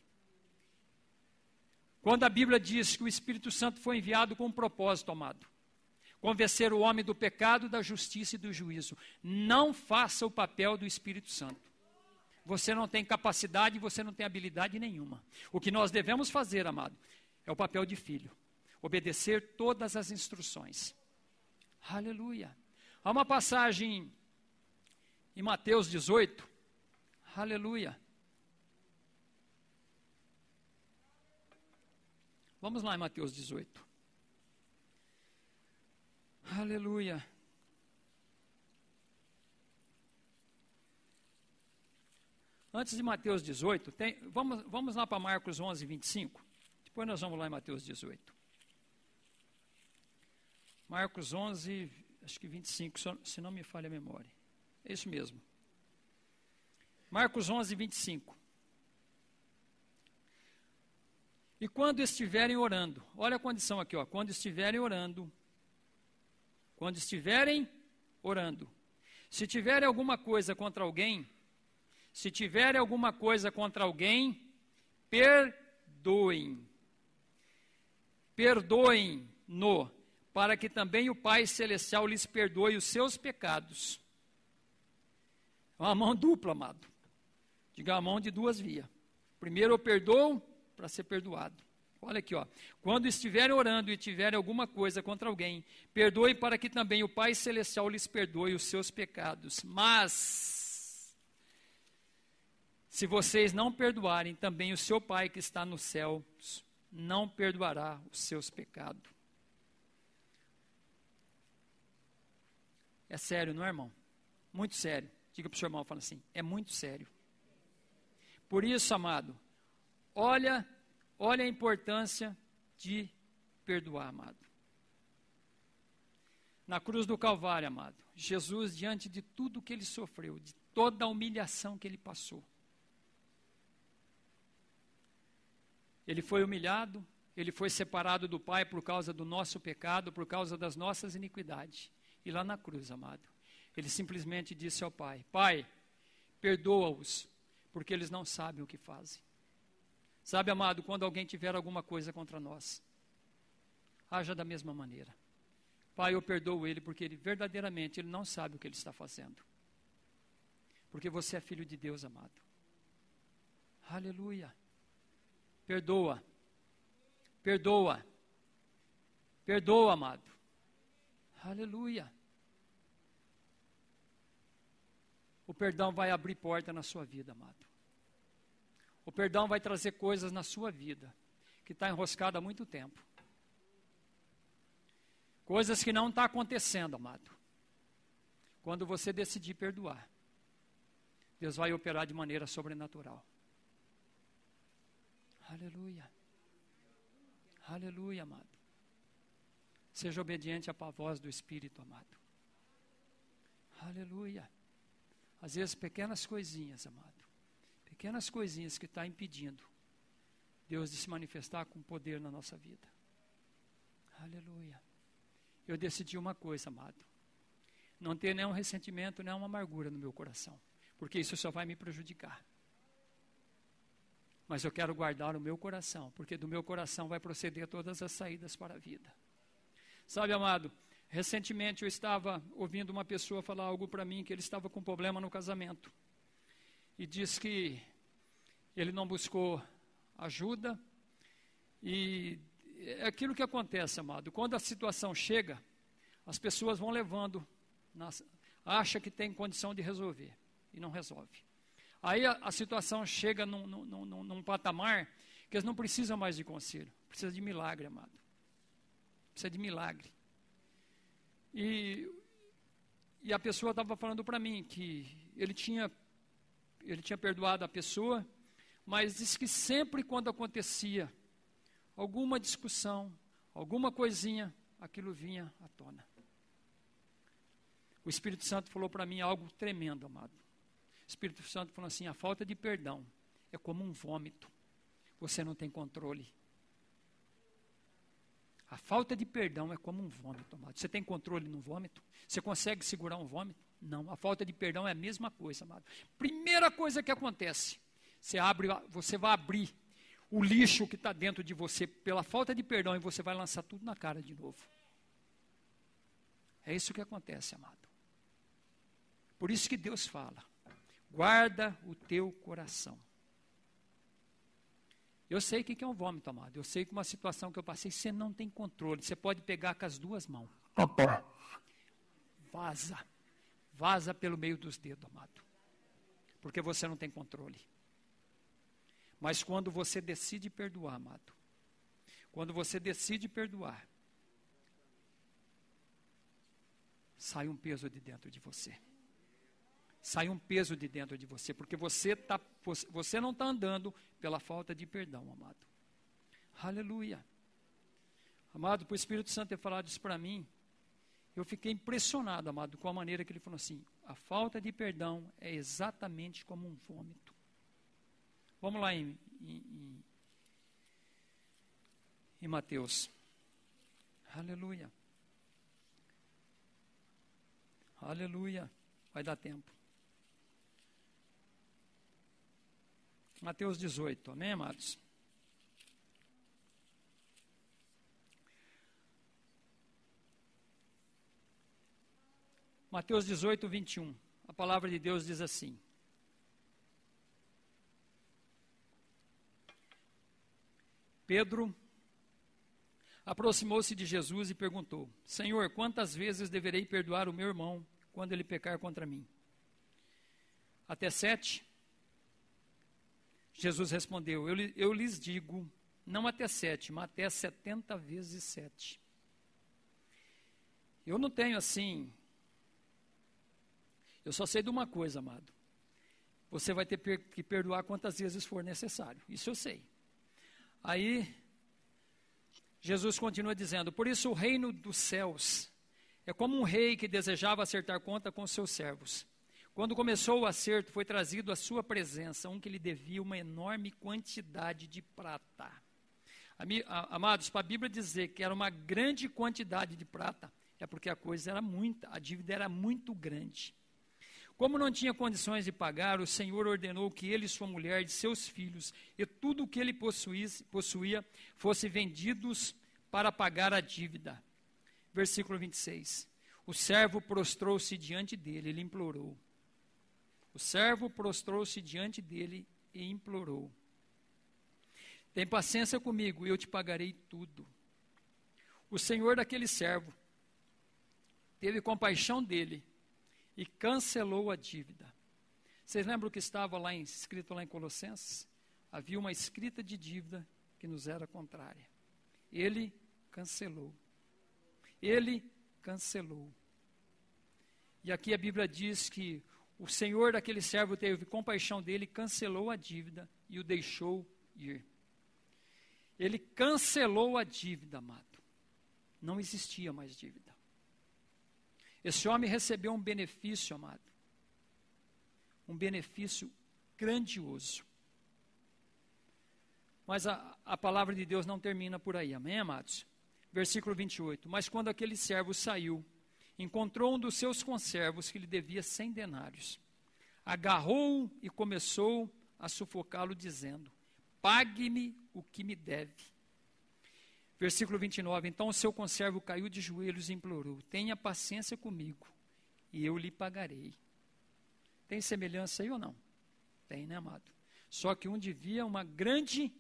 Quando a Bíblia diz que o Espírito Santo foi enviado com um propósito, amado, convencer o homem do pecado, da justiça e do juízo, não faça o papel do Espírito Santo. Você não tem capacidade, você não tem habilidade nenhuma. O que nós devemos fazer, amado, é o papel de filho. Obedecer todas as instruções. Aleluia. Há uma passagem em Mateus 18. Aleluia. Vamos lá em Mateus 18. Aleluia. Antes de Mateus 18, tem, vamos, vamos lá para Marcos 11, 25. Depois nós vamos lá em Mateus 18. Marcos 11, acho que 25, se não me falha a memória. É isso mesmo. Marcos 11, 25. E quando estiverem orando, olha a condição aqui, ó, quando estiverem orando, quando estiverem orando, se tiverem alguma coisa contra alguém, se tiverem alguma coisa contra alguém, perdoem. Perdoem-no, para que também o Pai Celestial lhes perdoe os seus pecados. É uma mão dupla, amado. Diga a mão de duas vias. Primeiro eu perdoo, para ser perdoado. Olha aqui, ó. Quando estiverem orando e tiverem alguma coisa contra alguém, perdoe para que também o Pai Celestial lhes perdoe os seus pecados. Mas, se vocês não perdoarem, também o seu Pai que está no céu não perdoará os seus pecados. É sério, não é, irmão? Muito sério. Diga para o seu irmão, fala assim, é muito sério. Por isso, amado, Olha, olha a importância de perdoar, amado. Na cruz do Calvário, amado, Jesus, diante de tudo que ele sofreu, de toda a humilhação que ele passou, ele foi humilhado, ele foi separado do Pai por causa do nosso pecado, por causa das nossas iniquidades. E lá na cruz, amado, ele simplesmente disse ao Pai: Pai, perdoa-os, porque eles não sabem o que fazem. Sabe, amado, quando alguém tiver alguma coisa contra nós, haja da mesma maneira. Pai, eu perdoo ele porque ele verdadeiramente ele não sabe o que ele está fazendo. Porque você é filho de Deus, amado. Aleluia. Perdoa. Perdoa. Perdoa, amado. Aleluia. O perdão vai abrir porta na sua vida, amado. O perdão vai trazer coisas na sua vida que está enroscada há muito tempo. Coisas que não estão tá acontecendo, amado. Quando você decidir perdoar, Deus vai operar de maneira sobrenatural. Aleluia. Aleluia, amado. Seja obediente à voz do Espírito, amado. Aleluia. Às vezes, pequenas coisinhas, amado pequenas coisinhas que estão tá impedindo Deus de se manifestar com poder na nossa vida. Aleluia. Eu decidi uma coisa, amado. Não ter nenhum ressentimento, nenhuma amargura no meu coração. Porque isso só vai me prejudicar. Mas eu quero guardar o meu coração, porque do meu coração vai proceder todas as saídas para a vida. Sabe, amado, recentemente eu estava ouvindo uma pessoa falar algo para mim que ele estava com problema no casamento e diz que ele não buscou ajuda e é aquilo que acontece, amado. Quando a situação chega, as pessoas vão levando, nas, acha que tem condição de resolver e não resolve. Aí a, a situação chega num, num, num, num, patamar que eles não precisam mais de conselho, precisa de milagre, amado. Precisa de milagre. E, e a pessoa estava falando para mim que ele tinha, ele tinha perdoado a pessoa, mas disse que sempre quando acontecia alguma discussão, alguma coisinha, aquilo vinha à tona. O Espírito Santo falou para mim algo tremendo, amado. O Espírito Santo falou assim: a falta de perdão é como um vômito. Você não tem controle. A falta de perdão é como um vômito, amado. Você tem controle no vômito? Você consegue segurar um vômito? Não. A falta de perdão é a mesma coisa, amado. Primeira coisa que acontece, você abre, você vai abrir o lixo que está dentro de você pela falta de perdão e você vai lançar tudo na cara de novo. É isso que acontece, amado. Por isso que Deus fala: guarda o teu coração. Eu sei o que é um vômito, amado. Eu sei que uma situação que eu passei, você não tem controle. Você pode pegar com as duas mãos. Vaza. Vaza pelo meio dos dedos, amado. Porque você não tem controle. Mas quando você decide perdoar, amado, quando você decide perdoar, sai um peso de dentro de você. Sai um peso de dentro de você, porque você, tá, você não está andando pela falta de perdão, amado. Aleluia. Amado, por o Espírito Santo ter falado isso para mim, eu fiquei impressionado, amado, com a maneira que ele falou assim: a falta de perdão é exatamente como um vômito. Vamos lá em, em, em, Mateus. Aleluia. Aleluia. Vai dar tempo. Mateus 18, amém, amados? Mateus 18, 21. A palavra de Deus diz assim: Pedro aproximou-se de Jesus e perguntou: Senhor, quantas vezes deverei perdoar o meu irmão quando ele pecar contra mim? Até sete? Jesus respondeu: eu, eu lhes digo, não até sete, mas até setenta vezes sete. Eu não tenho assim. Eu só sei de uma coisa, amado. Você vai ter que perdoar quantas vezes for necessário. Isso eu sei. Aí, Jesus continua dizendo: Por isso o reino dos céus é como um rei que desejava acertar conta com seus servos. Quando começou o acerto, foi trazido à sua presença um que lhe devia uma enorme quantidade de prata. Amados, para a Bíblia dizer que era uma grande quantidade de prata, é porque a coisa era muita, a dívida era muito grande. Como não tinha condições de pagar, o Senhor ordenou que ele, sua mulher, e seus filhos e tudo o que ele possuísse, possuía fosse vendidos para pagar a dívida. Versículo 26. O servo prostrou-se diante dele, ele implorou. O servo prostrou-se diante dele e implorou: Tem paciência comigo, eu te pagarei tudo. O senhor daquele servo teve compaixão dele e cancelou a dívida. Vocês lembram que estava lá escrito lá em Colossenses? Havia uma escrita de dívida que nos era contrária. Ele cancelou. Ele cancelou. E aqui a Bíblia diz que o senhor daquele servo teve compaixão dele, cancelou a dívida e o deixou ir. Ele cancelou a dívida, amado. Não existia mais dívida. Esse homem recebeu um benefício, amado. Um benefício grandioso. Mas a, a palavra de Deus não termina por aí, amém, amados? Versículo 28. Mas quando aquele servo saiu, encontrou um dos seus conservos que lhe devia cem denários. Agarrou-o e começou a sufocá-lo, dizendo: Pague-me o que me deve. Versículo 29. Então o seu conservo caiu de joelhos e implorou: Tenha paciência comigo, e eu lhe pagarei. Tem semelhança aí ou não? Tem, né, amado? Só que um devia uma grande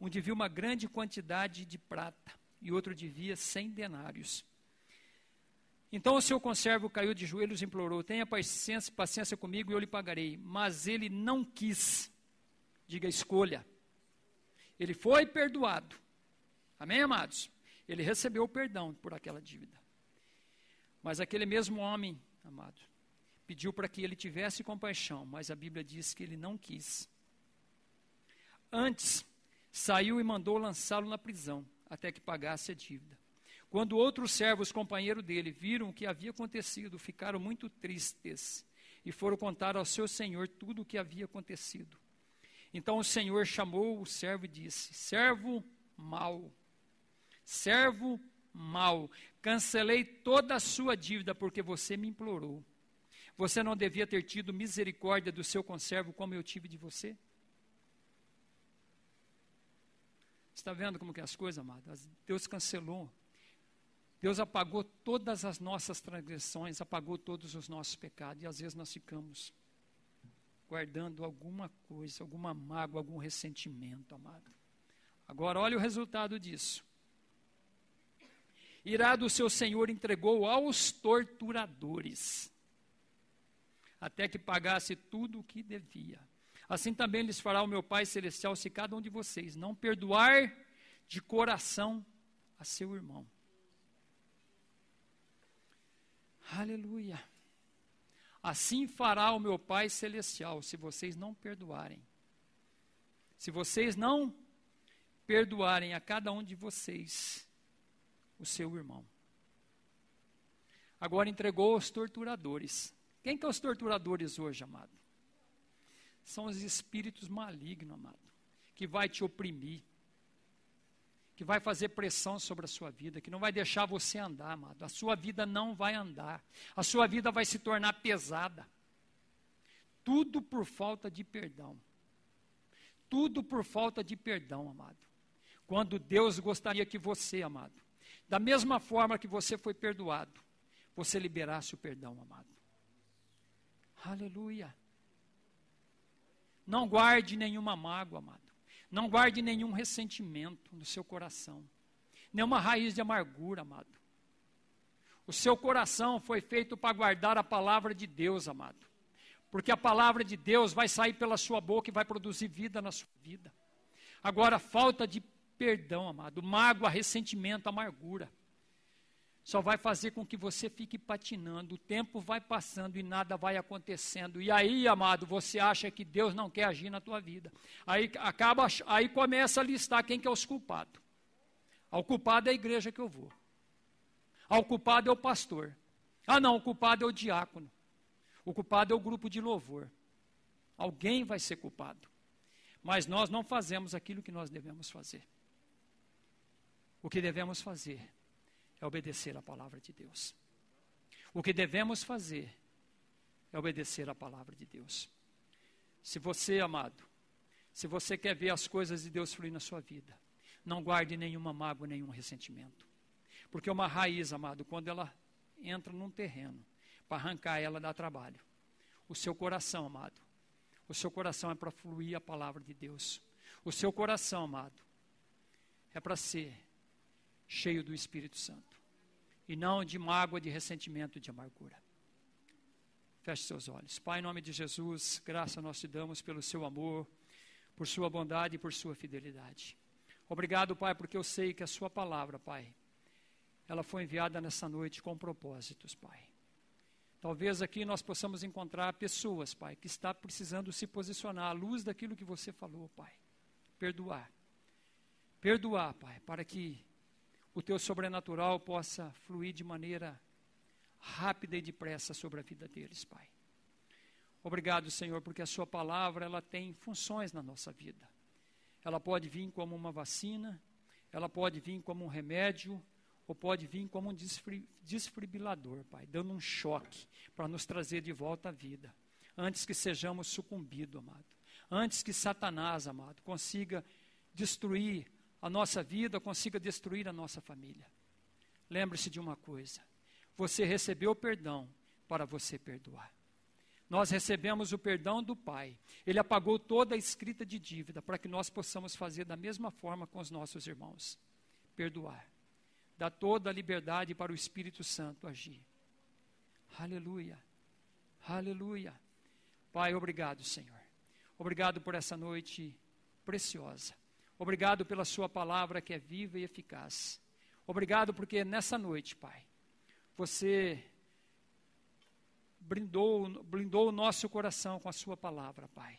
Um devia uma grande quantidade de prata e outro devia cem denários. Então o seu conservo caiu de joelhos e implorou: Tenha paciência, paciência comigo e eu lhe pagarei. Mas ele não quis. Diga escolha. Ele foi perdoado. Amém, amados? Ele recebeu o perdão por aquela dívida. Mas aquele mesmo homem, amado, pediu para que ele tivesse compaixão, mas a Bíblia diz que ele não quis. Antes, saiu e mandou lançá-lo na prisão, até que pagasse a dívida. Quando outros servos, companheiro dele, viram o que havia acontecido, ficaram muito tristes e foram contar ao seu senhor tudo o que havia acontecido. Então o senhor chamou o servo e disse: Servo mau, servo mau, cancelei toda a sua dívida porque você me implorou. Você não devia ter tido misericórdia do seu conservo como eu tive de você? Está vendo como que é as coisas, amado? Deus cancelou. Deus apagou todas as nossas transgressões, apagou todos os nossos pecados. E às vezes nós ficamos guardando alguma coisa, alguma mágoa, algum ressentimento, amado. Agora, olha o resultado disso. Irado o seu senhor entregou aos torturadores, até que pagasse tudo o que devia. Assim também lhes fará o meu Pai Celestial se cada um de vocês não perdoar de coração a seu irmão. Aleluia. Assim fará o meu Pai Celestial se vocês não perdoarem. Se vocês não perdoarem a cada um de vocês o seu irmão. Agora entregou aos torturadores. Quem que é os torturadores hoje, amado? São os espíritos malignos, amado, que vai te oprimir, que vai fazer pressão sobre a sua vida, que não vai deixar você andar, amado. A sua vida não vai andar. A sua vida vai se tornar pesada. Tudo por falta de perdão. Tudo por falta de perdão, amado. Quando Deus gostaria que você, amado, da mesma forma que você foi perdoado, você liberasse o perdão, amado. Aleluia. Não guarde nenhuma mágoa, amado. Não guarde nenhum ressentimento no seu coração. Nenhuma raiz de amargura, amado. O seu coração foi feito para guardar a palavra de Deus, amado. Porque a palavra de Deus vai sair pela sua boca e vai produzir vida na sua vida. Agora, falta de perdão, amado, mágoa, ressentimento, amargura, só vai fazer com que você fique patinando. O tempo vai passando e nada vai acontecendo. E aí, amado, você acha que Deus não quer agir na tua vida. Aí acaba, aí começa a listar quem que é os culpados. O culpado é a igreja que eu vou. O culpado é o pastor. Ah, não, o culpado é o diácono. O culpado é o grupo de louvor. Alguém vai ser culpado. Mas nós não fazemos aquilo que nós devemos fazer. O que devemos fazer é obedecer a palavra de Deus. O que devemos fazer é obedecer a palavra de Deus. Se você, amado, se você quer ver as coisas de Deus fluir na sua vida, não guarde nenhuma mágoa, nenhum ressentimento. Porque uma raiz, amado, quando ela entra num terreno, para arrancar ela dá trabalho. O seu coração, amado, o seu coração é para fluir a palavra de Deus. O seu coração, amado, é para ser cheio do Espírito Santo. E não de mágoa, de ressentimento, de amargura. Feche seus olhos. Pai, em nome de Jesus, graça nós te damos pelo seu amor, por sua bondade e por sua fidelidade. Obrigado, Pai, porque eu sei que a sua palavra, Pai, ela foi enviada nessa noite com propósitos, Pai. Talvez aqui nós possamos encontrar pessoas, Pai, que está precisando se posicionar à luz daquilo que você falou, Pai. Perdoar. Perdoar, Pai, para que o teu sobrenatural possa fluir de maneira rápida e depressa sobre a vida deles, Pai. Obrigado, Senhor, porque a Sua palavra ela tem funções na nossa vida. Ela pode vir como uma vacina, ela pode vir como um remédio, ou pode vir como um desfibrilador, Pai, dando um choque para nos trazer de volta à vida, antes que sejamos sucumbidos, amado. Antes que Satanás, amado, consiga destruir a nossa vida, consiga destruir a nossa família. Lembre-se de uma coisa: você recebeu perdão para você perdoar. nós recebemos o perdão do Pai. Ele apagou toda a escrita de dívida para que nós possamos fazer da mesma forma com os nossos irmãos. Perdoar. Dá toda a liberdade para o Espírito Santo agir. Aleluia. Aleluia. Pai, obrigado, Senhor. Obrigado por essa noite preciosa. Obrigado pela Sua palavra que é viva e eficaz. Obrigado porque nessa noite, Pai, você blindou, blindou o nosso coração com a Sua palavra, Pai.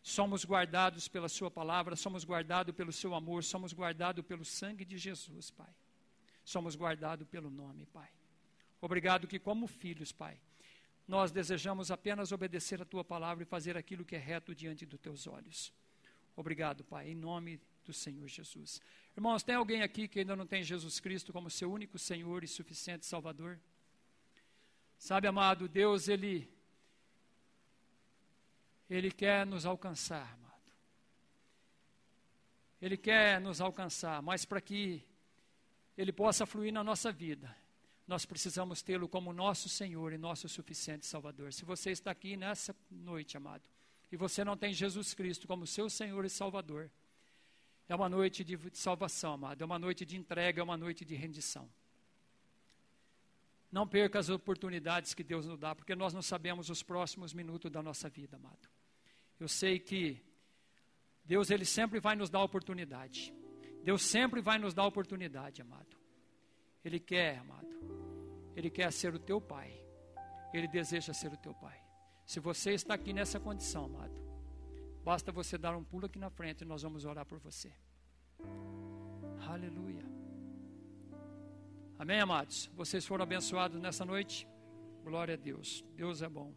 Somos guardados pela Sua palavra, somos guardados pelo Seu amor, somos guardados pelo sangue de Jesus, Pai. Somos guardados pelo nome, Pai. Obrigado que, como filhos, Pai, nós desejamos apenas obedecer a Tua palavra e fazer aquilo que é reto diante dos Teus olhos. Obrigado, Pai, em nome do Senhor Jesus. Irmãos, tem alguém aqui que ainda não tem Jesus Cristo como seu único Senhor e suficiente Salvador? Sabe, amado, Deus, Ele, Ele quer nos alcançar, amado. Ele quer nos alcançar, mas para que Ele possa fluir na nossa vida, nós precisamos tê-lo como nosso Senhor e nosso suficiente Salvador. Se você está aqui nessa noite, amado, e você não tem Jesus Cristo como seu Senhor e Salvador, é uma noite de salvação, amado, é uma noite de entrega, é uma noite de rendição. Não perca as oportunidades que Deus nos dá, porque nós não sabemos os próximos minutos da nossa vida, amado. Eu sei que Deus ele sempre vai nos dar oportunidade. Deus sempre vai nos dar oportunidade, amado. Ele quer, amado. Ele quer ser o teu pai. Ele deseja ser o teu pai. Se você está aqui nessa condição, amado, basta você dar um pulo aqui na frente e nós vamos orar por você. Aleluia. Amém, amados? Vocês foram abençoados nessa noite? Glória a Deus. Deus é bom.